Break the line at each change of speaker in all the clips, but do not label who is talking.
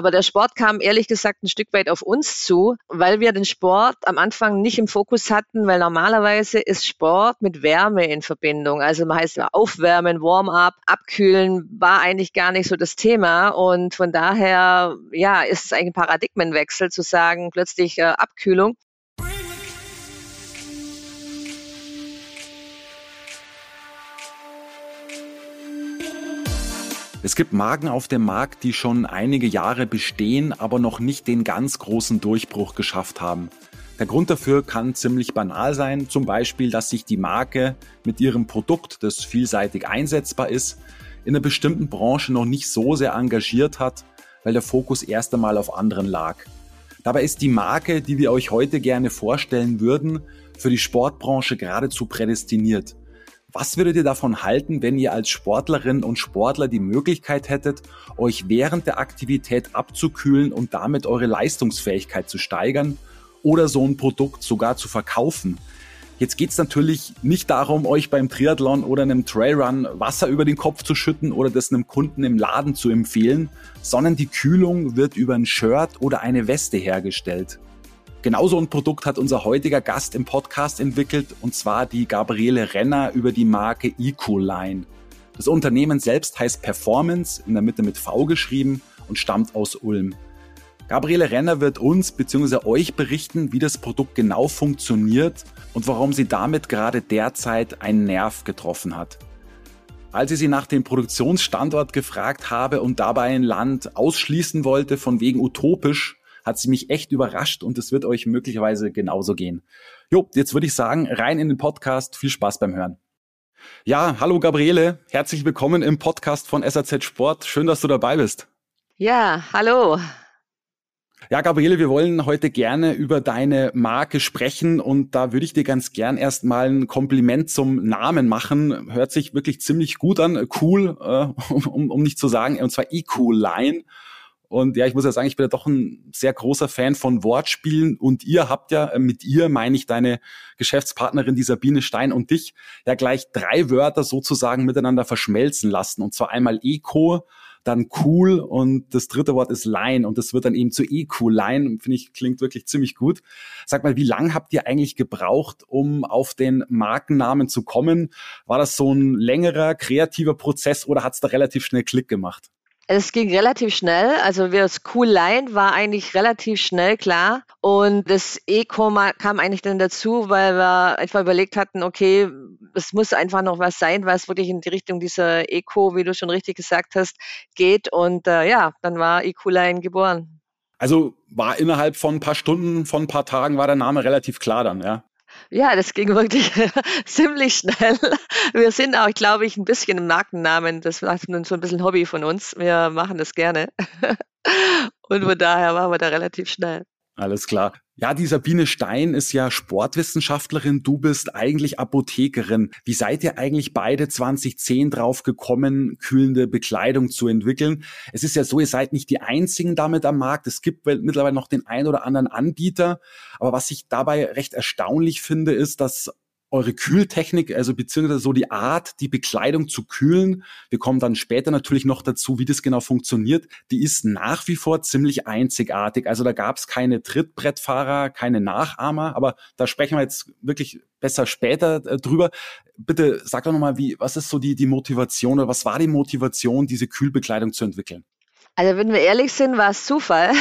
Aber der Sport kam ehrlich gesagt ein Stück weit auf uns zu, weil wir den Sport am Anfang nicht im Fokus hatten, weil normalerweise ist Sport mit Wärme in Verbindung. Also man heißt aufwärmen, Warm-up, abkühlen war eigentlich gar nicht so das Thema. Und von daher, ja, ist es eigentlich ein Paradigmenwechsel zu sagen, plötzlich äh, Abkühlung.
Es gibt Marken auf dem Markt, die schon einige Jahre bestehen, aber noch nicht den ganz großen Durchbruch geschafft haben. Der Grund dafür kann ziemlich banal sein, zum Beispiel, dass sich die Marke mit ihrem Produkt, das vielseitig einsetzbar ist, in einer bestimmten Branche noch nicht so sehr engagiert hat, weil der Fokus erst einmal auf anderen lag. Dabei ist die Marke, die wir euch heute gerne vorstellen würden, für die Sportbranche geradezu prädestiniert. Was würdet ihr davon halten, wenn ihr als Sportlerinnen und Sportler die Möglichkeit hättet, euch während der Aktivität abzukühlen und damit eure Leistungsfähigkeit zu steigern oder so ein Produkt sogar zu verkaufen? Jetzt geht's natürlich nicht darum, euch beim Triathlon oder einem Trailrun Wasser über den Kopf zu schütten oder das einem Kunden im Laden zu empfehlen, sondern die Kühlung wird über ein Shirt oder eine Weste hergestellt. Genauso ein Produkt hat unser heutiger Gast im Podcast entwickelt, und zwar die Gabriele Renner über die Marke Ecoline. Das Unternehmen selbst heißt Performance, in der Mitte mit V geschrieben und stammt aus Ulm. Gabriele Renner wird uns bzw. euch berichten, wie das Produkt genau funktioniert und warum sie damit gerade derzeit einen Nerv getroffen hat. Als ich sie nach dem Produktionsstandort gefragt habe und dabei ein Land ausschließen wollte, von wegen utopisch, hat sie mich echt überrascht und es wird euch möglicherweise genauso gehen. Jo, jetzt würde ich sagen, rein in den Podcast. Viel Spaß beim Hören. Ja, hallo Gabriele, herzlich willkommen im Podcast von SAZ Sport. Schön, dass du dabei bist.
Ja, hallo.
Ja, Gabriele, wir wollen heute gerne über deine Marke sprechen und da würde ich dir ganz gern erstmal ein Kompliment zum Namen machen. Hört sich wirklich ziemlich gut an, cool, äh, um, um nicht zu sagen, und zwar Ecoline. Und ja, ich muss ja sagen, ich bin ja doch ein sehr großer Fan von Wortspielen. Und ihr habt ja, äh, mit ihr meine ich deine Geschäftspartnerin, die Sabine Stein und dich, ja gleich drei Wörter sozusagen miteinander verschmelzen lassen. Und zwar einmal Eco, dann cool und das dritte Wort ist Line und das wird dann eben zu Eco-Line. Finde ich, klingt wirklich ziemlich gut. Sag mal, wie lang habt ihr eigentlich gebraucht, um auf den Markennamen zu kommen? War das so ein längerer, kreativer Prozess oder hat es da relativ schnell Klick gemacht?
Es ging relativ schnell. Also das Cool Line war eigentlich relativ schnell klar. Und das Eco kam eigentlich dann dazu, weil wir einfach überlegt hatten, okay, es muss einfach noch was sein, was wirklich in die Richtung dieser Eco, wie du schon richtig gesagt hast, geht. Und äh, ja, dann war Ecoline geboren.
Also war innerhalb von ein paar Stunden, von ein paar Tagen war der Name relativ klar dann, ja?
Ja, das ging wirklich ziemlich schnell. Wir sind auch, glaube ich, ein bisschen im Markennamen. Das war so ein bisschen Hobby von uns. Wir machen das gerne. Und von daher waren wir da relativ schnell.
Alles klar. Ja, die Sabine Stein ist ja Sportwissenschaftlerin, du bist eigentlich Apothekerin. Wie seid ihr eigentlich beide 2010 drauf gekommen, kühlende Bekleidung zu entwickeln? Es ist ja so, ihr seid nicht die einzigen damit am Markt. Es gibt mittlerweile noch den ein oder anderen Anbieter. Aber was ich dabei recht erstaunlich finde, ist, dass eure Kühltechnik, also beziehungsweise so die Art, die Bekleidung zu kühlen. Wir kommen dann später natürlich noch dazu, wie das genau funktioniert. Die ist nach wie vor ziemlich einzigartig. Also da gab es keine Trittbrettfahrer, keine Nachahmer, aber da sprechen wir jetzt wirklich besser später äh, drüber. Bitte sag doch nochmal, wie, was ist so die, die Motivation oder was war die Motivation, diese Kühlbekleidung zu entwickeln?
Also wenn wir ehrlich sind, war es Zufall.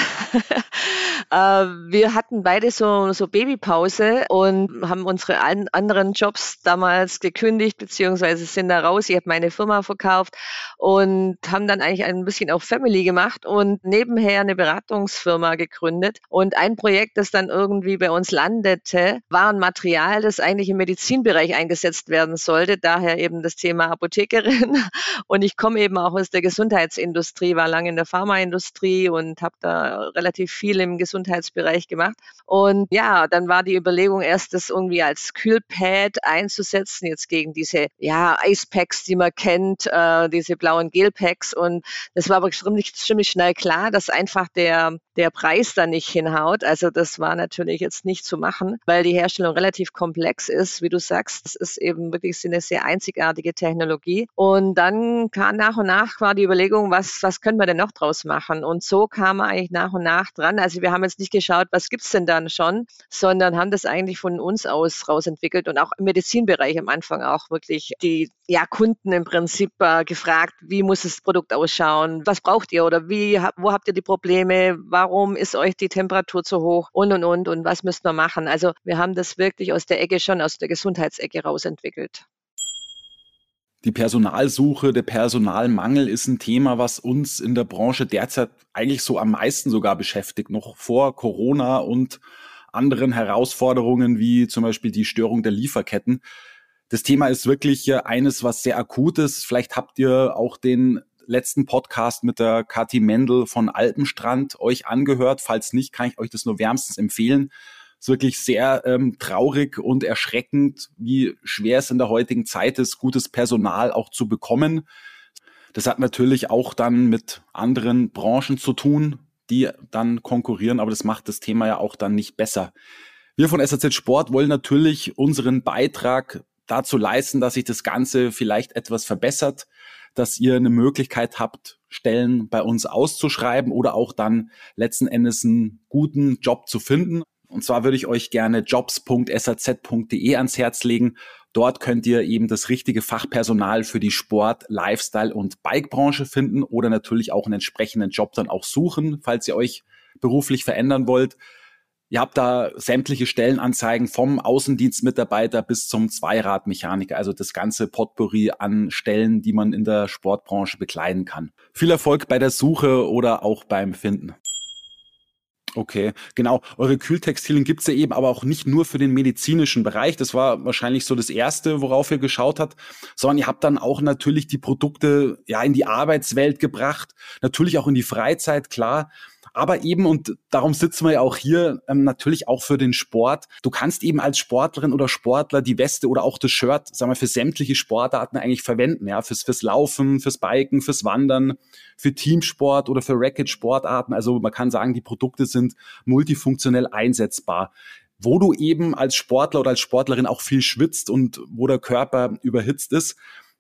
Äh, wir hatten beide so, so Babypause und haben unsere anderen Jobs damals gekündigt, beziehungsweise sind da raus. Ich habe meine Firma verkauft und haben dann eigentlich ein bisschen auch Family gemacht und nebenher eine Beratungsfirma gegründet. Und ein Projekt, das dann irgendwie bei uns landete, war ein Material, das eigentlich im Medizinbereich eingesetzt werden sollte. Daher eben das Thema Apothekerin. Und ich komme eben auch aus der Gesundheitsindustrie, war lange in der Pharmaindustrie und habe da relativ viel im Gesundheitsbereich gemacht. Und ja, dann war die Überlegung erst, das irgendwie als Kühlpad einzusetzen, jetzt gegen diese ja, Eispacks, die man kennt, äh, diese blauen Gelpacks. Und das war aber ziemlich, ziemlich schnell klar, dass einfach der, der Preis da nicht hinhaut. Also das war natürlich jetzt nicht zu machen, weil die Herstellung relativ komplex ist. Wie du sagst, es ist eben wirklich eine sehr einzigartige Technologie. Und dann kam nach und nach war die Überlegung, was, was können wir denn noch draus machen? Und so kam man eigentlich nach und nach dran. Also wir haben jetzt nicht geschaut, was gibt's denn dann schon, sondern haben das eigentlich von uns aus rausentwickelt und auch im Medizinbereich am Anfang auch wirklich die ja, Kunden im Prinzip äh, gefragt, wie muss das Produkt ausschauen, was braucht ihr oder wie, wo habt ihr die Probleme, warum ist euch die Temperatur zu hoch und und und und was müsst ihr machen. Also wir haben das wirklich aus der Ecke schon aus der Gesundheitsecke rausentwickelt.
Die Personalsuche, der Personalmangel ist ein Thema, was uns in der Branche derzeit eigentlich so am meisten sogar beschäftigt, noch vor Corona und anderen Herausforderungen wie zum Beispiel die Störung der Lieferketten. Das Thema ist wirklich eines, was sehr akut ist. Vielleicht habt ihr auch den letzten Podcast mit der Kathi Mendel von Alpenstrand euch angehört. Falls nicht, kann ich euch das nur wärmstens empfehlen ist wirklich sehr ähm, traurig und erschreckend, wie schwer es in der heutigen Zeit ist, gutes Personal auch zu bekommen. Das hat natürlich auch dann mit anderen Branchen zu tun, die dann konkurrieren, aber das macht das Thema ja auch dann nicht besser. Wir von SAZ Sport wollen natürlich unseren Beitrag dazu leisten, dass sich das Ganze vielleicht etwas verbessert, dass ihr eine Möglichkeit habt, Stellen bei uns auszuschreiben oder auch dann letzten Endes einen guten Job zu finden. Und zwar würde ich euch gerne jobs.saz.de ans Herz legen. Dort könnt ihr eben das richtige Fachpersonal für die Sport-, Lifestyle- und Bike-Branche finden oder natürlich auch einen entsprechenden Job dann auch suchen, falls ihr euch beruflich verändern wollt. Ihr habt da sämtliche Stellenanzeigen vom Außendienstmitarbeiter bis zum Zweiradmechaniker, also das ganze Potpourri an Stellen, die man in der Sportbranche bekleiden kann. Viel Erfolg bei der Suche oder auch beim Finden. Okay, genau. Eure Kühltextilien gibt's ja eben aber auch nicht nur für den medizinischen Bereich. Das war wahrscheinlich so das Erste, worauf ihr geschaut habt, sondern ihr habt dann auch natürlich die Produkte ja in die Arbeitswelt gebracht, natürlich auch in die Freizeit, klar aber eben, und darum sitzen wir ja auch hier, ähm, natürlich auch für den Sport. Du kannst eben als Sportlerin oder Sportler die Weste oder auch das Shirt, sagen wir, für sämtliche Sportarten eigentlich verwenden, ja, fürs, fürs Laufen, fürs Biken, fürs Wandern, für Teamsport oder für Racket-Sportarten. Also man kann sagen, die Produkte sind multifunktionell einsetzbar wo du eben als Sportler oder als Sportlerin auch viel schwitzt und wo der Körper überhitzt ist.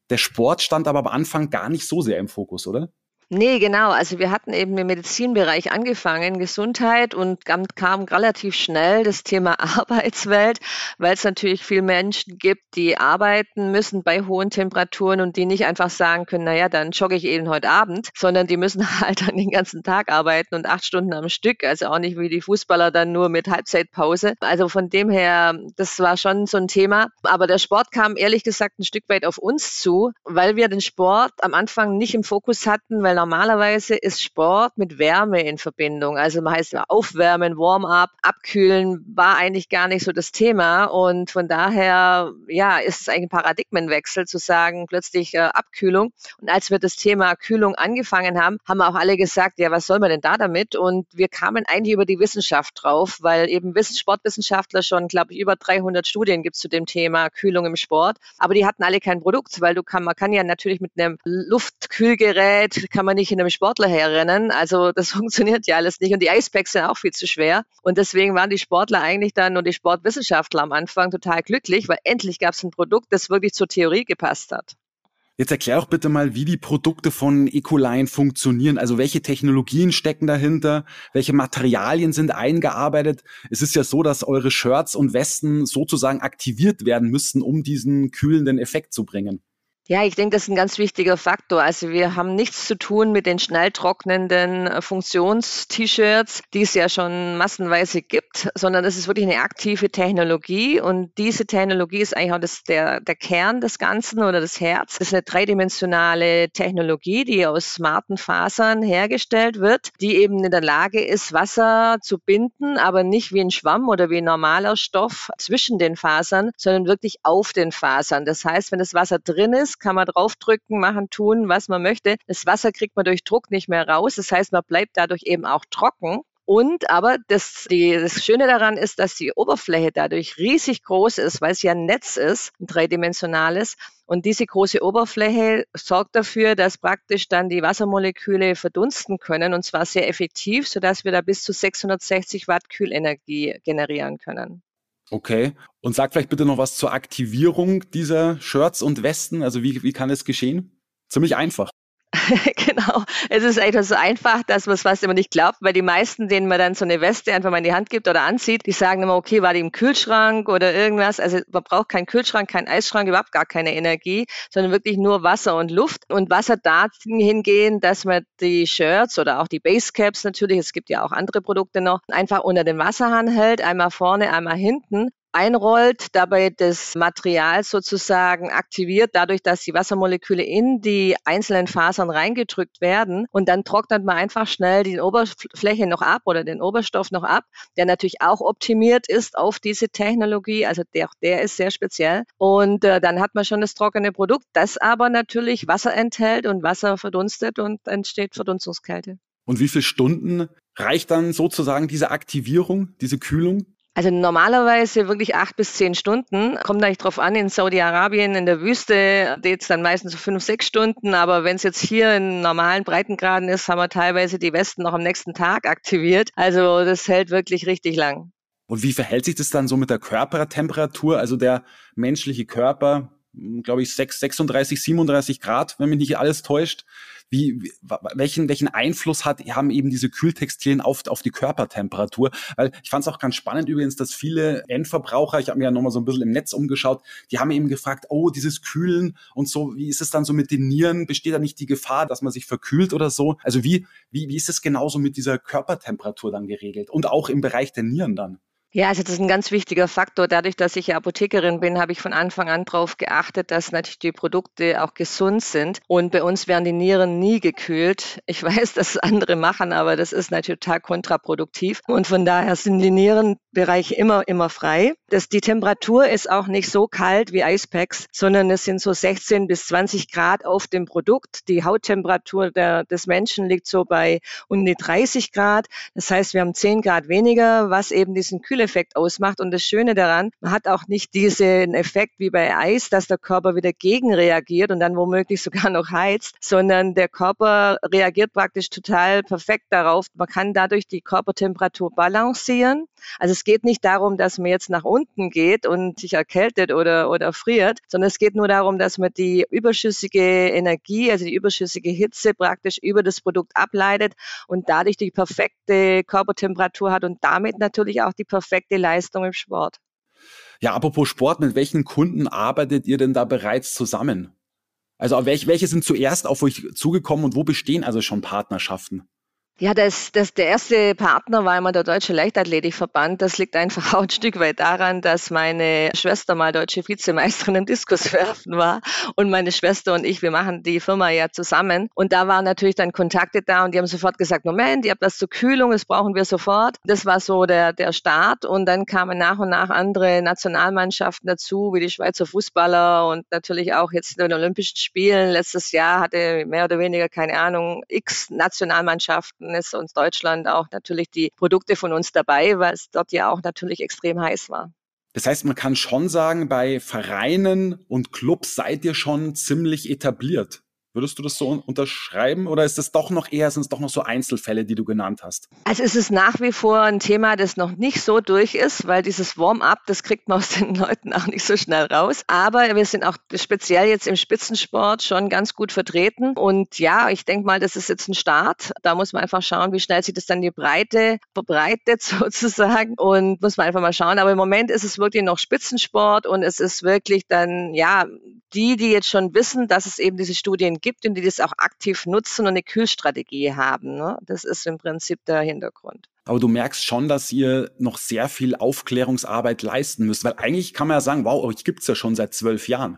Der Sport stand aber am Anfang gar nicht so sehr im Fokus, oder?
Nee, genau. Also wir hatten eben im Medizinbereich angefangen, Gesundheit und kam relativ schnell das Thema Arbeitswelt, weil es natürlich viele Menschen gibt, die arbeiten müssen bei hohen Temperaturen und die nicht einfach sagen können, naja, dann jogge ich eben heute Abend, sondern die müssen halt dann den ganzen Tag arbeiten und acht Stunden am Stück. Also auch nicht wie die Fußballer dann nur mit Halbzeitpause. Also von dem her, das war schon so ein Thema. Aber der Sport kam ehrlich gesagt ein Stück weit auf uns zu, weil wir den Sport am Anfang nicht im Fokus hatten, weil normalerweise ist Sport mit Wärme in Verbindung. Also man heißt ja Aufwärmen, Warm-up, Abkühlen war eigentlich gar nicht so das Thema. Und von daher, ja, ist es eigentlich ein Paradigmenwechsel zu sagen, plötzlich äh, Abkühlung. Und als wir das Thema Kühlung angefangen haben, haben auch alle gesagt, ja, was soll man denn da damit? Und wir kamen eigentlich über die Wissenschaft drauf, weil eben Sportwissenschaftler schon, glaube ich, über 300 Studien gibt zu dem Thema Kühlung im Sport. Aber die hatten alle kein Produkt, weil du kann, man kann ja natürlich mit einem Luftkühlgerät, kann man nicht in einem Sportler herrennen. Also das funktioniert ja alles nicht. Und die Icepacks sind auch viel zu schwer. Und deswegen waren die Sportler eigentlich dann und die Sportwissenschaftler am Anfang total glücklich, weil endlich gab es ein Produkt, das wirklich zur Theorie gepasst hat.
Jetzt erklär auch bitte mal, wie die Produkte von Ecoline funktionieren. Also welche Technologien stecken dahinter? Welche Materialien sind eingearbeitet? Es ist ja so, dass eure Shirts und Westen sozusagen aktiviert werden müssten, um diesen kühlenden Effekt zu bringen.
Ja, ich denke, das ist ein ganz wichtiger Faktor. Also wir haben nichts zu tun mit den schnell trocknenden äh, Funktions-T-Shirts, die es ja schon massenweise gibt, sondern es ist wirklich eine aktive Technologie und diese Technologie ist eigentlich auch das, der, der Kern des Ganzen oder das Herz. Das ist eine dreidimensionale Technologie, die aus smarten Fasern hergestellt wird, die eben in der Lage ist, Wasser zu binden, aber nicht wie ein Schwamm oder wie ein normaler Stoff zwischen den Fasern, sondern wirklich auf den Fasern. Das heißt, wenn das Wasser drin ist, kann man draufdrücken, machen, tun, was man möchte. Das Wasser kriegt man durch Druck nicht mehr raus. Das heißt, man bleibt dadurch eben auch trocken. Und aber das, die, das Schöne daran ist, dass die Oberfläche dadurch riesig groß ist, weil es ja ein Netz ist, ein dreidimensionales. Und diese große Oberfläche sorgt dafür, dass praktisch dann die Wassermoleküle verdunsten können und zwar sehr effektiv, sodass wir da bis zu 660 Watt Kühlenergie generieren können.
Okay. Und sag vielleicht bitte noch was zur Aktivierung dieser Shirts und Westen. Also wie, wie kann es geschehen? Ziemlich einfach.
genau. Es ist einfach so einfach, dass man es fast immer nicht glaubt, weil die meisten, denen man dann so eine Weste einfach mal in die Hand gibt oder anzieht, die sagen immer, okay, war die im Kühlschrank oder irgendwas. Also man braucht keinen Kühlschrank, keinen Eisschrank, überhaupt gar keine Energie, sondern wirklich nur Wasser und Luft. Und Wasser dahingehen, dass man die Shirts oder auch die Basecaps natürlich, es gibt ja auch andere Produkte noch, einfach unter den Wasserhahn hält, einmal vorne, einmal hinten einrollt, dabei das Material sozusagen aktiviert, dadurch, dass die Wassermoleküle in die einzelnen Fasern reingedrückt werden. Und dann trocknet man einfach schnell die Oberfläche noch ab oder den Oberstoff noch ab, der natürlich auch optimiert ist auf diese Technologie. Also der, der ist sehr speziell. Und äh, dann hat man schon das trockene Produkt, das aber natürlich Wasser enthält und Wasser verdunstet und entsteht Verdunstungskälte.
Und wie viele Stunden reicht dann sozusagen diese Aktivierung, diese Kühlung?
Also normalerweise wirklich acht bis zehn Stunden. Kommt eigentlich drauf an, in Saudi-Arabien in der Wüste geht es dann meistens so fünf, sechs Stunden. Aber wenn es jetzt hier in normalen Breitengraden ist, haben wir teilweise die Westen noch am nächsten Tag aktiviert. Also das hält wirklich richtig lang.
Und wie verhält sich das dann so mit der Körpertemperatur? Also der menschliche Körper, glaube ich, 6, 36, 37 Grad, wenn mich nicht alles täuscht. Wie, welchen, welchen Einfluss hat, haben eben diese Kühltextilien auf, auf die Körpertemperatur? Weil ich fand es auch ganz spannend übrigens, dass viele Endverbraucher, ich habe mir ja nochmal so ein bisschen im Netz umgeschaut, die haben eben gefragt, oh, dieses Kühlen und so, wie ist es dann so mit den Nieren? Besteht da nicht die Gefahr, dass man sich verkühlt oder so? Also wie, wie, wie ist es genauso mit dieser Körpertemperatur dann geregelt? Und auch im Bereich der Nieren dann?
Ja, also das ist ein ganz wichtiger Faktor. Dadurch, dass ich ja Apothekerin bin, habe ich von Anfang an darauf geachtet, dass natürlich die Produkte auch gesund sind. Und bei uns werden die Nieren nie gekühlt. Ich weiß, dass andere machen, aber das ist natürlich total kontraproduktiv. Und von daher sind die Nierenbereiche immer, immer frei. Das, die Temperatur ist auch nicht so kalt wie Eispacks, sondern es sind so 16 bis 20 Grad auf dem Produkt. Die Hauttemperatur der, des Menschen liegt so bei um die 30 Grad. Das heißt, wir haben 10 Grad weniger, was eben diesen Kühl Kühleffekt ausmacht. Und das Schöne daran, man hat auch nicht diesen Effekt wie bei Eis, dass der Körper wieder gegenreagiert und dann womöglich sogar noch heizt, sondern der Körper reagiert praktisch total perfekt darauf. Man kann dadurch die Körpertemperatur balancieren. Also es geht nicht darum, dass man jetzt nach unten geht und sich erkältet oder, oder friert, sondern es geht nur darum, dass man die überschüssige Energie, also die überschüssige Hitze praktisch über das Produkt ableitet und dadurch die perfekte Körpertemperatur hat und damit natürlich auch die perfekte Leistung im Sport.
Ja, apropos Sport, mit welchen Kunden arbeitet ihr denn da bereits zusammen? Also welche sind zuerst auf euch zugekommen und wo bestehen also schon Partnerschaften?
Ja, das, das, der erste Partner war immer der Deutsche Leichtathletikverband. Das liegt einfach auch ein Stück weit daran, dass meine Schwester mal deutsche Vizemeisterin im Diskuswerfen war. Und meine Schwester und ich, wir machen die Firma ja zusammen. Und da waren natürlich dann Kontakte da und die haben sofort gesagt, Moment, ihr habt was zur Kühlung, das brauchen wir sofort. Das war so der, der Start. Und dann kamen nach und nach andere Nationalmannschaften dazu, wie die Schweizer Fußballer und natürlich auch jetzt in den Olympischen Spielen. Letztes Jahr hatte mehr oder weniger, keine Ahnung, x Nationalmannschaften ist uns Deutschland auch natürlich die Produkte von uns dabei, weil es dort ja auch natürlich extrem heiß war.
Das heißt, man kann schon sagen, bei Vereinen und Clubs seid ihr schon ziemlich etabliert. Würdest du das so unterschreiben oder ist das doch noch eher, sind es doch noch so Einzelfälle, die du genannt hast?
Also es ist nach wie vor ein Thema, das noch nicht so durch ist, weil dieses Warm-up, das kriegt man aus den Leuten auch nicht so schnell raus. Aber wir sind auch speziell jetzt im Spitzensport schon ganz gut vertreten. Und ja, ich denke mal, das ist jetzt ein Start. Da muss man einfach schauen, wie schnell sich das dann die Breite verbreitet sozusagen. Und muss man einfach mal schauen. Aber im Moment ist es wirklich noch Spitzensport und es ist wirklich dann, ja, die, die jetzt schon wissen, dass es eben diese Studien gibt und die das auch aktiv nutzen und eine Kühlstrategie haben. Ne? Das ist im Prinzip der Hintergrund.
Aber du merkst schon, dass ihr noch sehr viel Aufklärungsarbeit leisten müsst, weil eigentlich kann man ja sagen, wow, euch gibt es ja schon seit zwölf Jahren.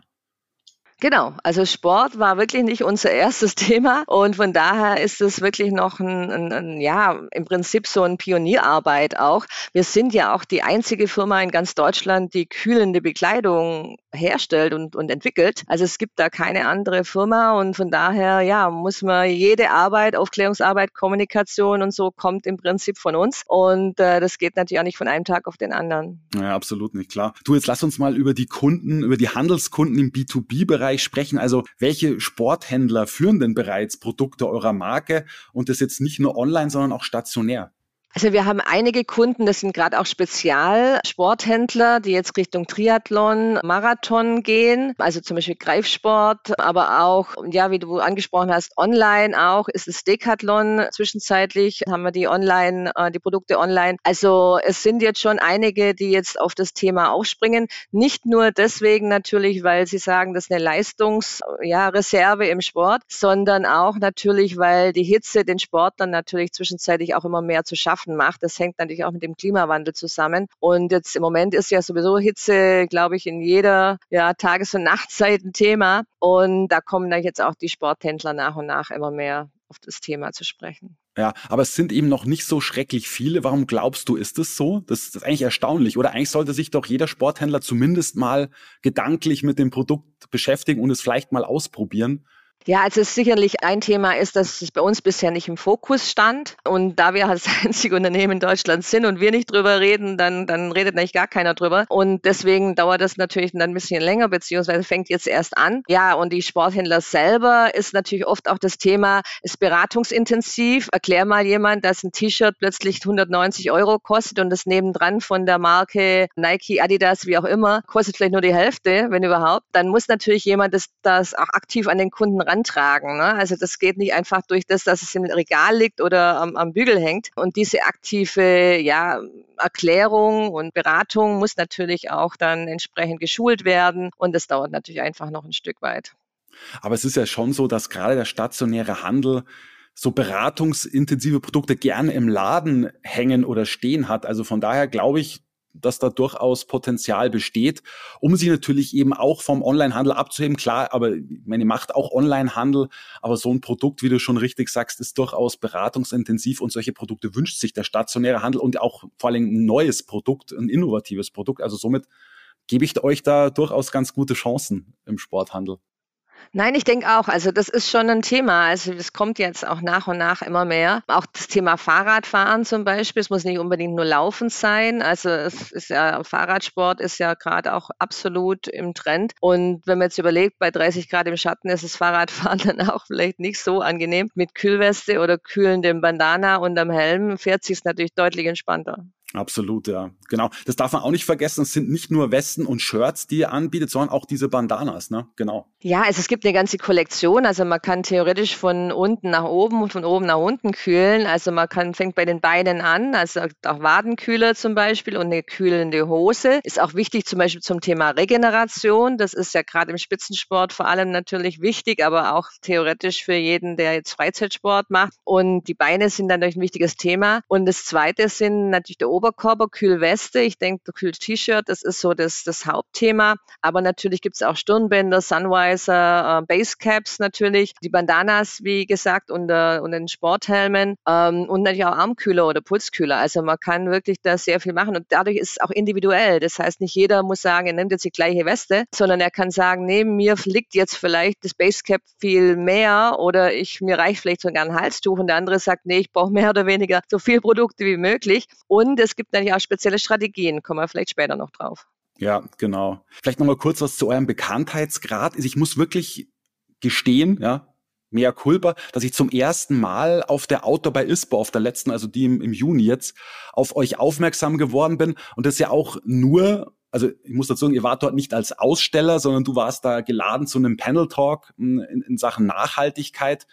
Genau, also Sport war wirklich nicht unser erstes Thema und von daher ist es wirklich noch ein, ein, ein, ja, im Prinzip so ein Pionierarbeit auch. Wir sind ja auch die einzige Firma in ganz Deutschland, die kühlende Bekleidung herstellt und, und entwickelt. Also es gibt da keine andere Firma und von daher, ja, muss man jede Arbeit, Aufklärungsarbeit, Kommunikation und so kommt im Prinzip von uns und äh, das geht natürlich auch nicht von einem Tag auf den anderen.
Ja, absolut nicht, klar. Du, jetzt lass uns mal über die Kunden, über die Handelskunden im B2B-Bereich Bereich sprechen. Also welche Sporthändler führen denn bereits Produkte eurer Marke und das jetzt nicht nur online, sondern auch stationär?
Also wir haben einige Kunden, das sind gerade auch Spezialsporthändler, die jetzt Richtung Triathlon, Marathon gehen, also zum Beispiel Greifsport, aber auch, ja, wie du angesprochen hast, online auch, ist es Decathlon. Zwischenzeitlich haben wir die online, äh, die Produkte online. Also es sind jetzt schon einige, die jetzt auf das Thema aufspringen. Nicht nur deswegen natürlich, weil sie sagen, das ist eine Leistungsreserve ja, im Sport, sondern auch natürlich, weil die Hitze den Sportlern natürlich zwischenzeitlich auch immer mehr zu schaffen Schaffen macht. Das hängt natürlich auch mit dem Klimawandel zusammen. Und jetzt im Moment ist ja sowieso Hitze, glaube ich, in jeder ja, Tages- und Nachtzeit ein Thema. Und da kommen dann jetzt auch die Sporthändler nach und nach immer mehr auf das Thema zu sprechen.
Ja, aber es sind eben noch nicht so schrecklich viele. Warum glaubst du, ist es so? Das, das ist eigentlich erstaunlich. Oder eigentlich sollte sich doch jeder Sporthändler zumindest mal gedanklich mit dem Produkt beschäftigen und es vielleicht mal ausprobieren.
Ja, also sicherlich ein Thema ist, dass es bei uns bisher nicht im Fokus stand. Und da wir als einzige Unternehmen in Deutschland sind und wir nicht drüber reden, dann, dann redet eigentlich gar keiner drüber. Und deswegen dauert das natürlich dann ein bisschen länger, beziehungsweise fängt jetzt erst an. Ja, und die Sporthändler selber ist natürlich oft auch das Thema, ist beratungsintensiv. Erklär mal jemand, dass ein T-Shirt plötzlich 190 Euro kostet und das nebendran von der Marke Nike, Adidas, wie auch immer, kostet vielleicht nur die Hälfte, wenn überhaupt. Dann muss natürlich jemand das, das auch aktiv an den Kunden antragen. Ne? Also das geht nicht einfach durch das, dass es im Regal liegt oder am, am Bügel hängt. Und diese aktive ja, Erklärung und Beratung muss natürlich auch dann entsprechend geschult werden. Und das dauert natürlich einfach noch ein Stück weit.
Aber es ist ja schon so, dass gerade der stationäre Handel so beratungsintensive Produkte gerne im Laden hängen oder stehen hat. Also von daher glaube ich, dass da durchaus Potenzial besteht, um sie natürlich eben auch vom Onlinehandel abzuheben. Klar, aber meine macht auch Onlinehandel, aber so ein Produkt, wie du schon richtig sagst, ist durchaus beratungsintensiv und solche Produkte wünscht sich der stationäre Handel und auch vor allem ein neues Produkt, ein innovatives Produkt. Also somit gebe ich euch da durchaus ganz gute Chancen im Sporthandel.
Nein, ich denke auch. Also das ist schon ein Thema. Also es kommt jetzt auch nach und nach immer mehr. Auch das Thema Fahrradfahren zum Beispiel. Es muss nicht unbedingt nur Laufen sein. Also es ist ja Fahrradsport ist ja gerade auch absolut im Trend. Und wenn man jetzt überlegt, bei 30 Grad im Schatten ist das Fahrradfahren dann auch vielleicht nicht so angenehm. Mit Kühlweste oder kühlendem Bandana und am Helm fährt sich natürlich deutlich entspannter.
Absolut, ja. Genau. Das darf man auch nicht vergessen. Es sind nicht nur Westen und Shirts, die ihr anbietet, sondern auch diese Bandanas, ne? Genau.
Ja, also es gibt eine ganze Kollektion. Also man kann theoretisch von unten nach oben und von oben nach unten kühlen. Also man kann, fängt bei den Beinen an, also auch Wadenkühler zum Beispiel und eine kühlende Hose. Ist auch wichtig zum Beispiel zum Thema Regeneration. Das ist ja gerade im Spitzensport vor allem natürlich wichtig, aber auch theoretisch für jeden, der jetzt Freizeitsport macht. Und die Beine sind dann natürlich ein wichtiges Thema. Und das zweite sind natürlich der Oberkörper, Kühlweste. Ich denke, Kühl-T-Shirt, das ist so das, das Hauptthema. Aber natürlich gibt es auch Stirnbänder, Sunwiser, äh, Basecaps natürlich, die Bandanas, wie gesagt, und, äh, und den Sporthelmen ähm, und natürlich auch Armkühler oder Pulskühler. Also man kann wirklich da sehr viel machen und dadurch ist es auch individuell. Das heißt, nicht jeder muss sagen, er nimmt jetzt die gleiche Weste, sondern er kann sagen, neben mir liegt jetzt vielleicht das Basecap viel mehr oder ich mir reicht vielleicht sogar ein Halstuch und der andere sagt, nee, ich brauche mehr oder weniger so viel Produkte wie möglich. Und es es gibt natürlich auch spezielle Strategien, kommen wir vielleicht später noch drauf.
Ja, genau. Vielleicht nochmal kurz was zu eurem Bekanntheitsgrad. Ich muss wirklich gestehen, ja, mehr Culpa, dass ich zum ersten Mal auf der Outdoor bei ISPO, auf der letzten, also die im, im Juni jetzt, auf euch aufmerksam geworden bin. Und das ja auch nur, also ich muss dazu sagen, ihr wart dort nicht als Aussteller, sondern du warst da geladen zu einem Panel-Talk hm, in, in Sachen Nachhaltigkeit.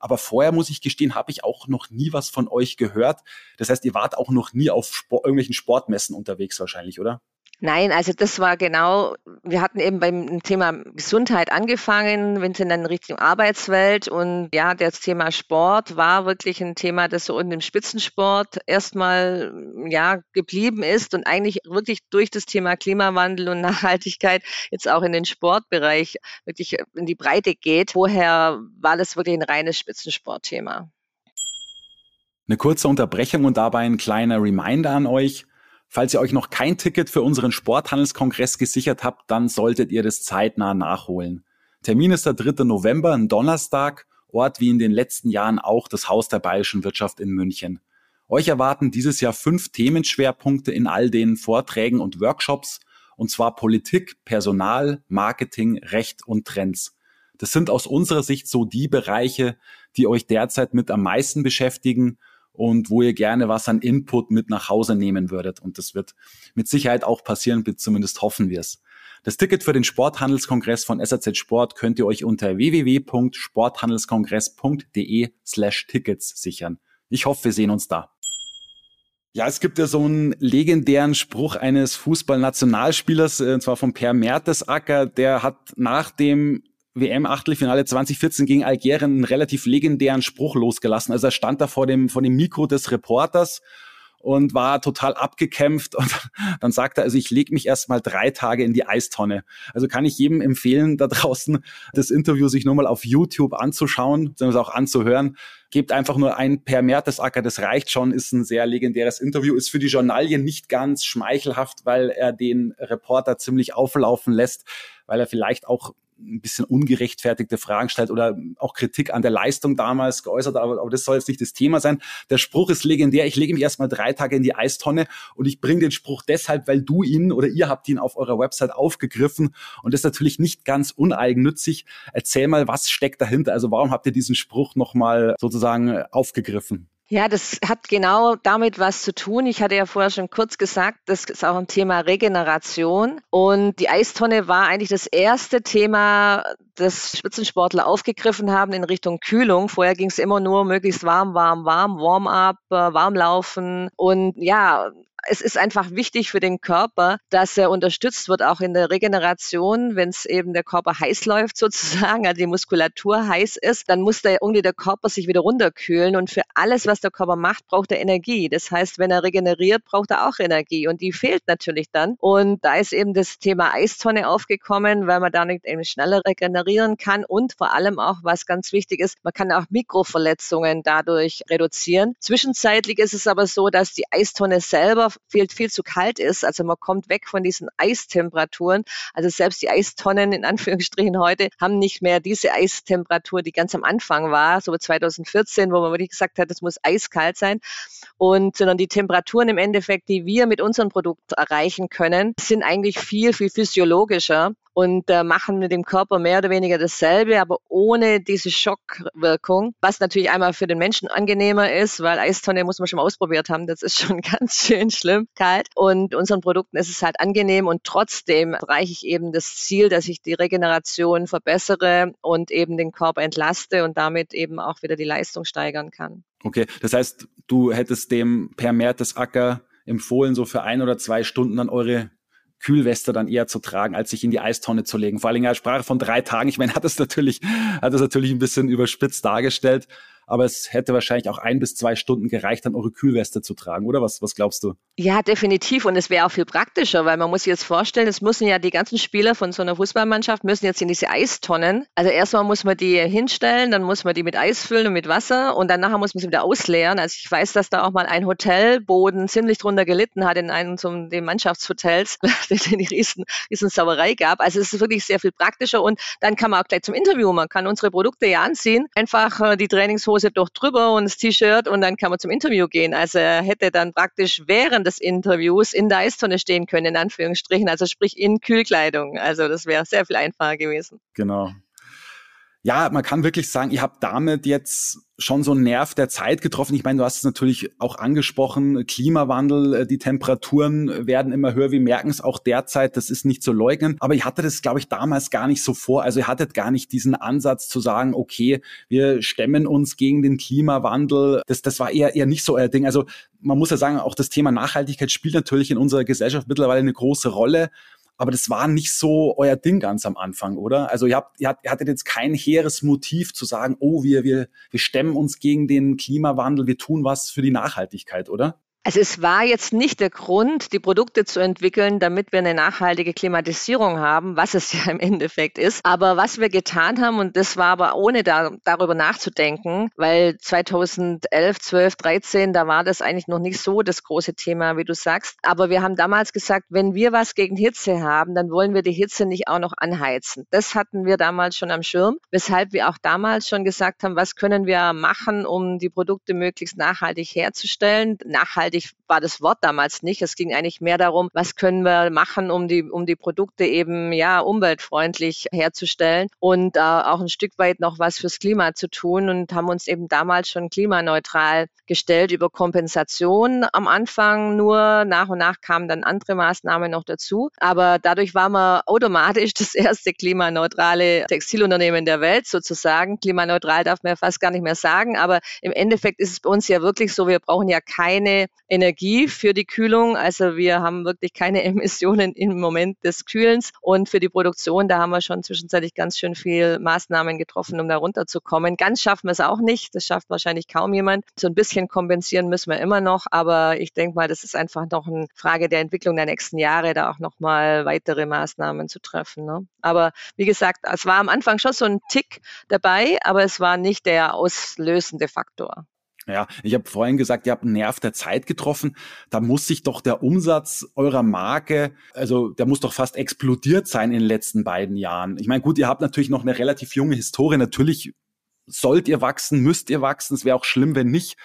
Aber vorher muss ich gestehen, habe ich auch noch nie was von euch gehört. Das heißt, ihr wart auch noch nie auf Sport, irgendwelchen Sportmessen unterwegs wahrscheinlich, oder?
Nein, also das war genau, wir hatten eben beim Thema Gesundheit angefangen, wenn es dann Richtung Arbeitswelt und ja, das Thema Sport war wirklich ein Thema, das so in dem Spitzensport erstmal ja geblieben ist und eigentlich wirklich durch das Thema Klimawandel und Nachhaltigkeit jetzt auch in den Sportbereich wirklich in die Breite geht. Vorher war das wirklich ein reines Spitzensportthema.
Eine kurze Unterbrechung und dabei ein kleiner Reminder an euch. Falls ihr euch noch kein Ticket für unseren Sporthandelskongress gesichert habt, dann solltet ihr das zeitnah nachholen. Termin ist der 3. November, ein Donnerstag, Ort wie in den letzten Jahren auch das Haus der bayerischen Wirtschaft in München. Euch erwarten dieses Jahr fünf Themenschwerpunkte in all den Vorträgen und Workshops, und zwar Politik, Personal, Marketing, Recht und Trends. Das sind aus unserer Sicht so die Bereiche, die euch derzeit mit am meisten beschäftigen und wo ihr gerne was an Input mit nach Hause nehmen würdet. Und das wird mit Sicherheit auch passieren, zumindest hoffen wir es. Das Ticket für den Sporthandelskongress von SAZ Sport könnt ihr euch unter www.sporthandelskongress.de slash Tickets sichern. Ich hoffe, wir sehen uns da. Ja, es gibt ja so einen legendären Spruch eines Fußballnationalspielers, äh, und zwar von Per Mertesacker, der hat nach dem WM-Achtelfinale 2014 gegen Algerien einen relativ legendären Spruch losgelassen. Also er stand da vor dem, vor dem Mikro des Reporters und war total abgekämpft und dann sagte er, also ich lege mich erstmal drei Tage in die Eistonne. Also kann ich jedem empfehlen, da draußen das Interview sich nur mal auf YouTube anzuschauen, sondern auch anzuhören. Gebt einfach nur ein Per Mertesacker, das reicht schon, ist ein sehr legendäres Interview, ist für die Journalien nicht ganz schmeichelhaft, weil er den Reporter ziemlich auflaufen lässt, weil er vielleicht auch ein bisschen ungerechtfertigte Fragen stellt oder auch Kritik an der Leistung damals geäußert, aber, aber das soll jetzt nicht das Thema sein. Der Spruch ist legendär. Ich lege mich erstmal drei Tage in die Eistonne und ich bringe den Spruch deshalb, weil du ihn oder ihr habt ihn auf eurer Website aufgegriffen und das ist natürlich nicht ganz uneigennützig. Erzähl mal, was steckt dahinter? Also warum habt ihr diesen Spruch nochmal sozusagen aufgegriffen?
Ja, das hat genau damit was zu tun. Ich hatte ja vorher schon kurz gesagt, das ist auch ein Thema Regeneration. Und die Eistonne war eigentlich das erste Thema, das Spitzensportler aufgegriffen haben in Richtung Kühlung. Vorher ging es immer nur möglichst warm, warm, warm, Warm-up, äh, Warmlaufen. Und ja, es ist einfach wichtig für den Körper, dass er unterstützt wird, auch in der Regeneration. Wenn es eben der Körper heiß läuft sozusagen, also die Muskulatur heiß ist, dann muss der irgendwie der Körper sich wieder runterkühlen. Und für alles, was der Körper macht, braucht er Energie. Das heißt, wenn er regeneriert, braucht er auch Energie. Und die fehlt natürlich dann. Und da ist eben das Thema Eistonne aufgekommen, weil man da nicht eben schneller regenerieren kann. Und vor allem auch, was ganz wichtig ist, man kann auch Mikroverletzungen dadurch reduzieren. Zwischenzeitlich ist es aber so, dass die Eistonne selber viel, viel zu kalt ist. Also man kommt weg von diesen Eistemperaturen. Also selbst die Eistonnen in Anführungsstrichen heute haben nicht mehr diese Eistemperatur, die ganz am Anfang war, so 2014, wo man wirklich gesagt hat, es muss eiskalt sein. Und sondern die Temperaturen im Endeffekt, die wir mit unserem Produkt erreichen können, sind eigentlich viel, viel physiologischer und äh, machen mit dem Körper mehr oder weniger dasselbe, aber ohne diese Schockwirkung, was natürlich einmal für den Menschen angenehmer ist, weil Eistonne muss man schon mal ausprobiert haben, das ist schon ganz schön schlimm, kalt. Und unseren Produkten ist es halt angenehm und trotzdem erreiche ich eben das Ziel, dass ich die Regeneration verbessere und eben den Körper entlaste und damit eben auch wieder die Leistung steigern kann.
Okay, das heißt, du hättest dem per Mertesacker empfohlen, so für ein oder zwei Stunden dann eure Kühlweste dann eher zu tragen, als sich in die Eistonne zu legen. Vor allen Dingen als Sprache von drei Tagen. Ich meine, hat es natürlich, hat es natürlich ein bisschen überspitzt dargestellt aber es hätte wahrscheinlich auch ein bis zwei Stunden gereicht, dann eure Kühlweste zu tragen, oder? Was, was glaubst du?
Ja, definitiv. Und es wäre auch viel praktischer, weil man muss sich jetzt vorstellen, es müssen ja die ganzen Spieler von so einer Fußballmannschaft müssen jetzt in diese Eistonnen. Also erstmal muss man die hinstellen, dann muss man die mit Eis füllen und mit Wasser und dann nachher muss man sie wieder ausleeren. Also ich weiß, dass da auch mal ein Hotelboden ziemlich drunter gelitten hat in einem zum den Mannschaftshotels, den riesen, riesen Sauerei gab. Also es ist wirklich sehr viel praktischer und dann kann man auch gleich zum Interview, man kann unsere Produkte ja anziehen, einfach äh, die Trainingshose Hose doch drüber und das T-Shirt und dann kann man zum Interview gehen. Also er hätte dann praktisch während des Interviews in der Eistonne stehen können, in Anführungsstrichen, also sprich in Kühlkleidung. Also das wäre sehr viel einfacher gewesen.
Genau. Ja, man kann wirklich sagen, ihr habt damit jetzt schon so einen Nerv der Zeit getroffen. Ich meine, du hast es natürlich auch angesprochen, Klimawandel, äh, die Temperaturen werden immer höher, wir merken es auch derzeit, das ist nicht zu leugnen. Aber ihr hattet das, glaube ich, damals gar nicht so vor. Also ihr hattet gar nicht diesen Ansatz zu sagen, okay, wir stemmen uns gegen den Klimawandel. Das, das war eher, eher nicht so euer Ding. Also man muss ja sagen, auch das Thema Nachhaltigkeit spielt natürlich in unserer Gesellschaft mittlerweile eine große Rolle aber das war nicht so euer Ding ganz am Anfang, oder? Also ihr, habt, ihr, hattet jetzt kein hehres Motiv zu sagen, oh, wir, wir, wir stemmen uns gegen den Klimawandel, wir tun was für die Nachhaltigkeit, oder?
Also es war jetzt nicht der Grund, die Produkte zu entwickeln, damit wir eine nachhaltige Klimatisierung haben, was es ja im Endeffekt ist. Aber was wir getan haben, und das war aber ohne da, darüber nachzudenken, weil 2011, 12, 13, da war das eigentlich noch nicht so das große Thema, wie du sagst. Aber wir haben damals gesagt, wenn wir was gegen Hitze haben, dann wollen wir die Hitze nicht auch noch anheizen. Das hatten wir damals schon am Schirm, weshalb wir auch damals schon gesagt haben, was können wir machen, um die Produkte möglichst nachhaltig herzustellen. Nachhaltig nachhaltig war das Wort damals nicht. Es ging eigentlich mehr darum, was können wir machen, um die, um die Produkte eben ja umweltfreundlich herzustellen und äh, auch ein Stück weit noch was fürs Klima zu tun und haben uns eben damals schon klimaneutral gestellt über Kompensation am Anfang nur. Nach und nach kamen dann andere Maßnahmen noch dazu. Aber dadurch waren wir automatisch das erste klimaneutrale Textilunternehmen der Welt sozusagen. Klimaneutral darf man ja fast gar nicht mehr sagen. Aber im Endeffekt ist es bei uns ja wirklich so, wir brauchen ja keine Energie für die Kühlung. Also wir haben wirklich keine Emissionen im Moment des Kühlens. Und für die Produktion, da haben wir schon zwischenzeitlich ganz schön viel Maßnahmen getroffen, um da runterzukommen. Ganz schaffen wir es auch nicht. Das schafft wahrscheinlich kaum jemand. So ein bisschen kompensieren müssen wir immer noch. Aber ich denke mal, das ist einfach noch eine Frage der Entwicklung der nächsten Jahre, da auch nochmal weitere Maßnahmen zu treffen. Ne? Aber wie gesagt, es war am Anfang schon so ein Tick dabei, aber es war nicht der auslösende Faktor.
Ja, ich habe vorhin gesagt, ihr habt einen Nerv der Zeit getroffen. Da muss sich doch der Umsatz eurer Marke, also der muss doch fast explodiert sein in den letzten beiden Jahren. Ich meine, gut, ihr habt natürlich noch eine relativ junge Historie. Natürlich sollt ihr wachsen, müsst ihr wachsen. Es wäre auch schlimm, wenn nicht.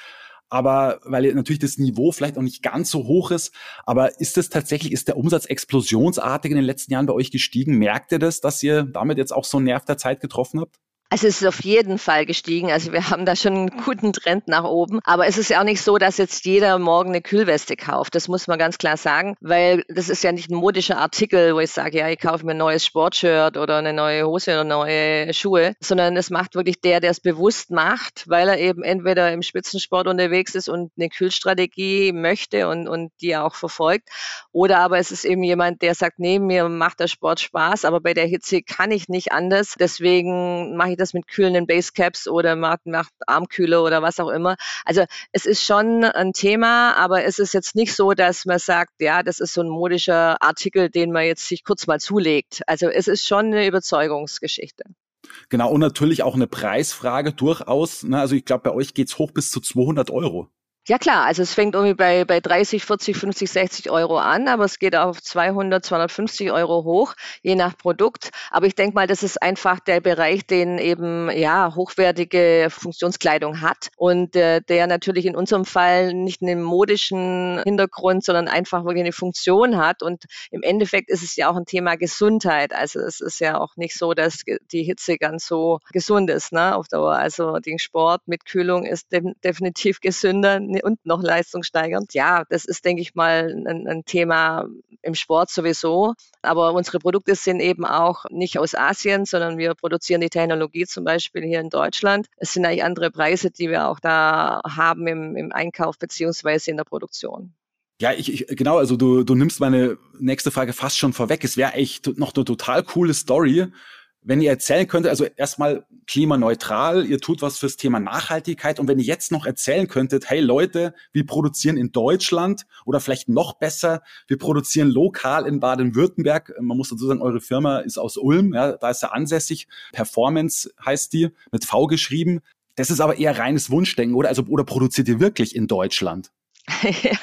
Aber weil natürlich das Niveau vielleicht auch nicht ganz so hoch ist. Aber ist das tatsächlich, ist der Umsatz explosionsartig in den letzten Jahren bei euch gestiegen? Merkt ihr das, dass ihr damit jetzt auch so einen Nerv der Zeit getroffen habt?
Also es ist auf jeden Fall gestiegen. Also wir haben da schon einen guten Trend nach oben. Aber es ist ja auch nicht so, dass jetzt jeder morgen eine Kühlweste kauft. Das muss man ganz klar sagen, weil das ist ja nicht ein modischer Artikel, wo ich sage, ja, ich kaufe mir ein neues Sportshirt oder eine neue Hose oder neue Schuhe, sondern es macht wirklich der, der es bewusst macht, weil er eben entweder im Spitzensport unterwegs ist und eine Kühlstrategie möchte und, und die auch verfolgt. Oder aber es ist eben jemand, der sagt, nee, mir macht der Sport Spaß, aber bei der Hitze kann ich nicht anders. Deswegen mache ich das mit kühlenden Basecaps oder macht, macht Armkühle oder was auch immer. Also es ist schon ein Thema, aber es ist jetzt nicht so, dass man sagt, ja, das ist so ein modischer Artikel, den man jetzt sich kurz mal zulegt. Also es ist schon eine Überzeugungsgeschichte.
Genau, und natürlich auch eine Preisfrage durchaus. Ne? Also ich glaube, bei euch geht's hoch bis zu 200 Euro.
Ja klar, also es fängt irgendwie bei, bei 30, 40, 50, 60 Euro an, aber es geht auf 200, 250 Euro hoch, je nach Produkt. Aber ich denke mal, das ist einfach der Bereich, den eben ja hochwertige Funktionskleidung hat und äh, der natürlich in unserem Fall nicht einen modischen Hintergrund, sondern einfach wirklich eine Funktion hat. Und im Endeffekt ist es ja auch ein Thema Gesundheit. Also es ist ja auch nicht so, dass die Hitze ganz so gesund ist ne, auf Dauer. Also den Sport mit Kühlung ist de definitiv gesünder und noch leistungssteigernd. Ja, das ist, denke ich mal, ein, ein Thema im Sport sowieso. Aber unsere Produkte sind eben auch nicht aus Asien, sondern wir produzieren die Technologie zum Beispiel hier in Deutschland. Es sind eigentlich andere Preise, die wir auch da haben im, im Einkauf beziehungsweise in der Produktion.
Ja, ich, ich genau, also du, du nimmst meine nächste Frage fast schon vorweg. Es wäre echt noch eine total coole Story, wenn ihr erzählen könntet, also erstmal klimaneutral, ihr tut was fürs Thema Nachhaltigkeit und wenn ihr jetzt noch erzählen könntet, hey Leute, wir produzieren in Deutschland oder vielleicht noch besser, wir produzieren lokal in Baden-Württemberg. Man muss dazu sagen, eure Firma ist aus Ulm, ja, da ist er ansässig. Performance heißt die, mit V geschrieben. Das ist aber eher reines Wunschdenken, oder? Also, oder produziert ihr wirklich in Deutschland?
ja.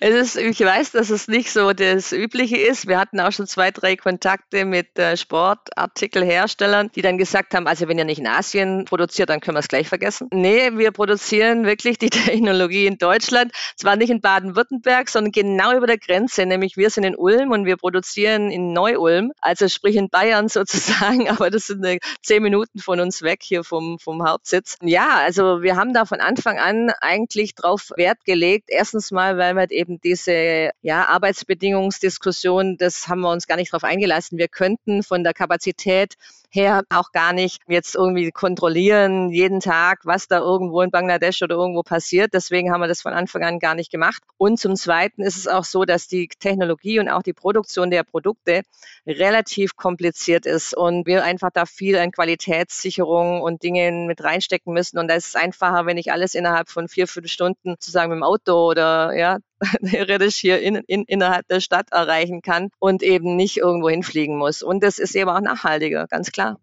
Es ist, ich weiß, dass es nicht so das Übliche ist. Wir hatten auch schon zwei, drei Kontakte mit äh, Sportartikelherstellern, die dann gesagt haben, also wenn ihr nicht in Asien produziert, dann können wir es gleich vergessen. Nee, wir produzieren wirklich die Technologie in Deutschland. Zwar nicht in Baden-Württemberg, sondern genau über der Grenze. Nämlich wir sind in Ulm und wir produzieren in Neu-Ulm, also sprich in Bayern sozusagen, aber das sind äh, zehn Minuten von uns weg hier vom, vom Hauptsitz. Ja, also wir haben da von Anfang an eigentlich drauf Wert gelegt. Erstens mal, weil wir eben diese ja, Arbeitsbedingungsdiskussion, das haben wir uns gar nicht drauf eingelassen. Wir könnten von der Kapazität her auch gar nicht jetzt irgendwie kontrollieren jeden Tag, was da irgendwo in Bangladesch oder irgendwo passiert. Deswegen haben wir das von Anfang an gar nicht gemacht. Und zum Zweiten ist es auch so, dass die Technologie und auch die Produktion der Produkte relativ kompliziert ist und wir einfach da viel an Qualitätssicherung und Dingen mit reinstecken müssen. Und da ist es einfacher, wenn ich alles innerhalb von vier, fünf Stunden sozusagen mit dem Auto oder ja, theoretisch hier in, in, innerhalb der Stadt erreichen kann und eben nicht irgendwo hinfliegen muss. Und das ist eben auch nachhaltiger, ganz klar.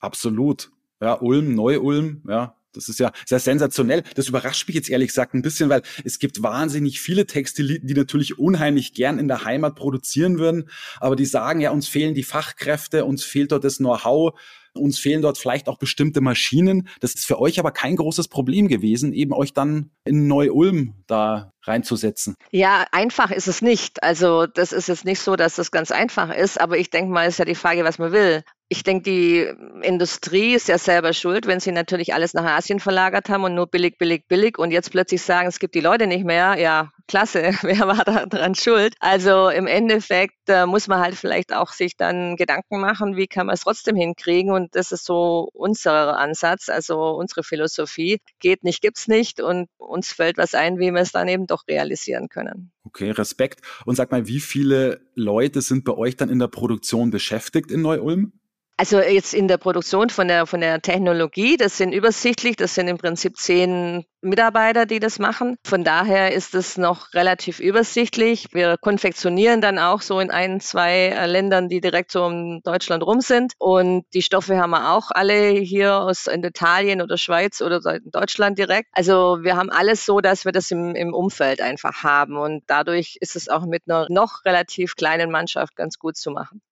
Absolut. Ja, Ulm, Neu-Ulm, ja, das ist ja sehr sensationell. Das überrascht mich jetzt ehrlich gesagt ein bisschen, weil es gibt wahnsinnig viele Textiliten, die natürlich unheimlich gern in der Heimat produzieren würden, aber die sagen ja, uns fehlen die Fachkräfte, uns fehlt dort das Know-how, uns fehlen dort vielleicht auch bestimmte Maschinen. Das ist für euch aber kein großes Problem gewesen, eben euch dann in Neu-Ulm da reinzusetzen.
Ja, einfach ist es nicht. Also das ist jetzt nicht so, dass das ganz einfach ist, aber ich denke mal, ist ja die Frage, was man will. Ich denke, die Industrie ist ja selber schuld, wenn sie natürlich alles nach Asien verlagert haben und nur billig, billig, billig und jetzt plötzlich sagen, es gibt die Leute nicht mehr. Ja, klasse, wer war daran schuld? Also im Endeffekt äh, muss man halt vielleicht auch sich dann Gedanken machen, wie kann man es trotzdem hinkriegen und das ist so unser Ansatz, also unsere Philosophie. Geht nicht, gibt's nicht und uns fällt was ein, wie wir es dann eben doch realisieren können.
Okay, Respekt. Und sag mal, wie viele Leute sind bei euch dann in der Produktion beschäftigt in Neu-Ulm?
Also jetzt in der Produktion von der, von der Technologie, das sind übersichtlich, das sind im Prinzip zehn Mitarbeiter, die das machen. Von daher ist es noch relativ übersichtlich. Wir konfektionieren dann auch so in ein, zwei äh, Ländern, die direkt so um Deutschland rum sind. Und die Stoffe haben wir auch alle hier aus Italien oder Schweiz oder Deutschland direkt. Also wir haben alles so, dass wir das im, im Umfeld einfach haben. Und dadurch ist es auch mit einer noch relativ kleinen Mannschaft ganz gut zu machen.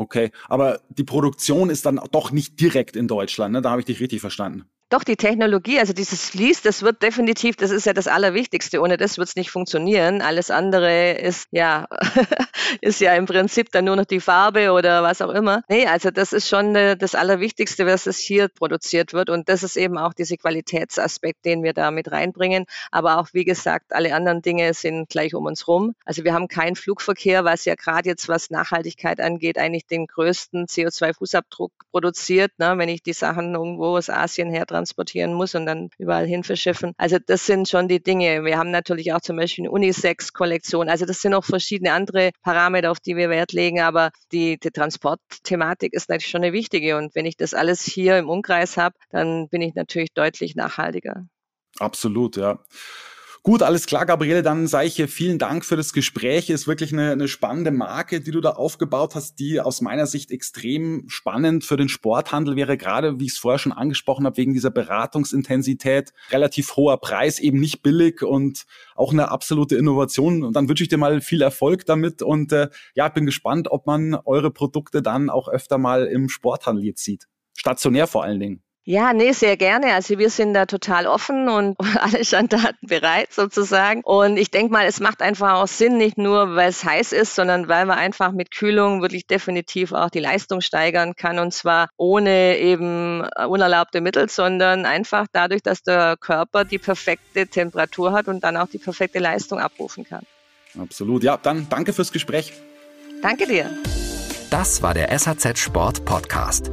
Okay, aber die Produktion ist dann doch nicht direkt in Deutschland, ne? Da habe ich dich richtig verstanden.
Doch, die Technologie, also dieses Fließ, das wird definitiv, das ist ja das Allerwichtigste. Ohne das wird es nicht funktionieren. Alles andere ist ja, ist ja im Prinzip dann nur noch die Farbe oder was auch immer. Nee, also das ist schon äh, das Allerwichtigste, was es hier produziert wird. Und das ist eben auch dieser Qualitätsaspekt, den wir da mit reinbringen. Aber auch, wie gesagt, alle anderen Dinge sind gleich um uns rum. Also wir haben keinen Flugverkehr, was ja gerade jetzt, was Nachhaltigkeit angeht, eigentlich den größten CO2-Fußabdruck produziert. Ne? Wenn ich die Sachen irgendwo aus Asien her transportieren muss und dann überall hin verschiffen. Also das sind schon die Dinge. Wir haben natürlich auch zum Beispiel eine Unisex-Kollektion. Also das sind auch verschiedene andere Parameter, auf die wir Wert legen. Aber die, die Transportthematik ist natürlich schon eine wichtige. Und wenn ich das alles hier im Umkreis habe, dann bin ich natürlich deutlich nachhaltiger.
Absolut, ja. Gut, alles klar, Gabriele, dann sage ich hier vielen Dank für das Gespräch. Ist wirklich eine, eine spannende Marke, die du da aufgebaut hast, die aus meiner Sicht extrem spannend für den Sporthandel wäre, gerade wie ich es vorher schon angesprochen habe, wegen dieser Beratungsintensität, relativ hoher Preis, eben nicht billig und auch eine absolute Innovation. Und dann wünsche ich dir mal viel Erfolg damit und äh, ja, bin gespannt, ob man eure Produkte dann auch öfter mal im Sporthandel jetzt sieht. Stationär vor allen Dingen.
Ja, nee, sehr gerne. Also wir sind da total offen und alle Standarten bereit sozusagen. Und ich denke mal, es macht einfach auch Sinn, nicht nur, weil es heiß ist, sondern weil man einfach mit Kühlung wirklich definitiv auch die Leistung steigern kann. Und zwar ohne eben unerlaubte Mittel, sondern einfach dadurch, dass der Körper die perfekte Temperatur hat und dann auch die perfekte Leistung abrufen kann.
Absolut. Ja, dann danke fürs Gespräch.
Danke dir.
Das war der SAZ Sport Podcast.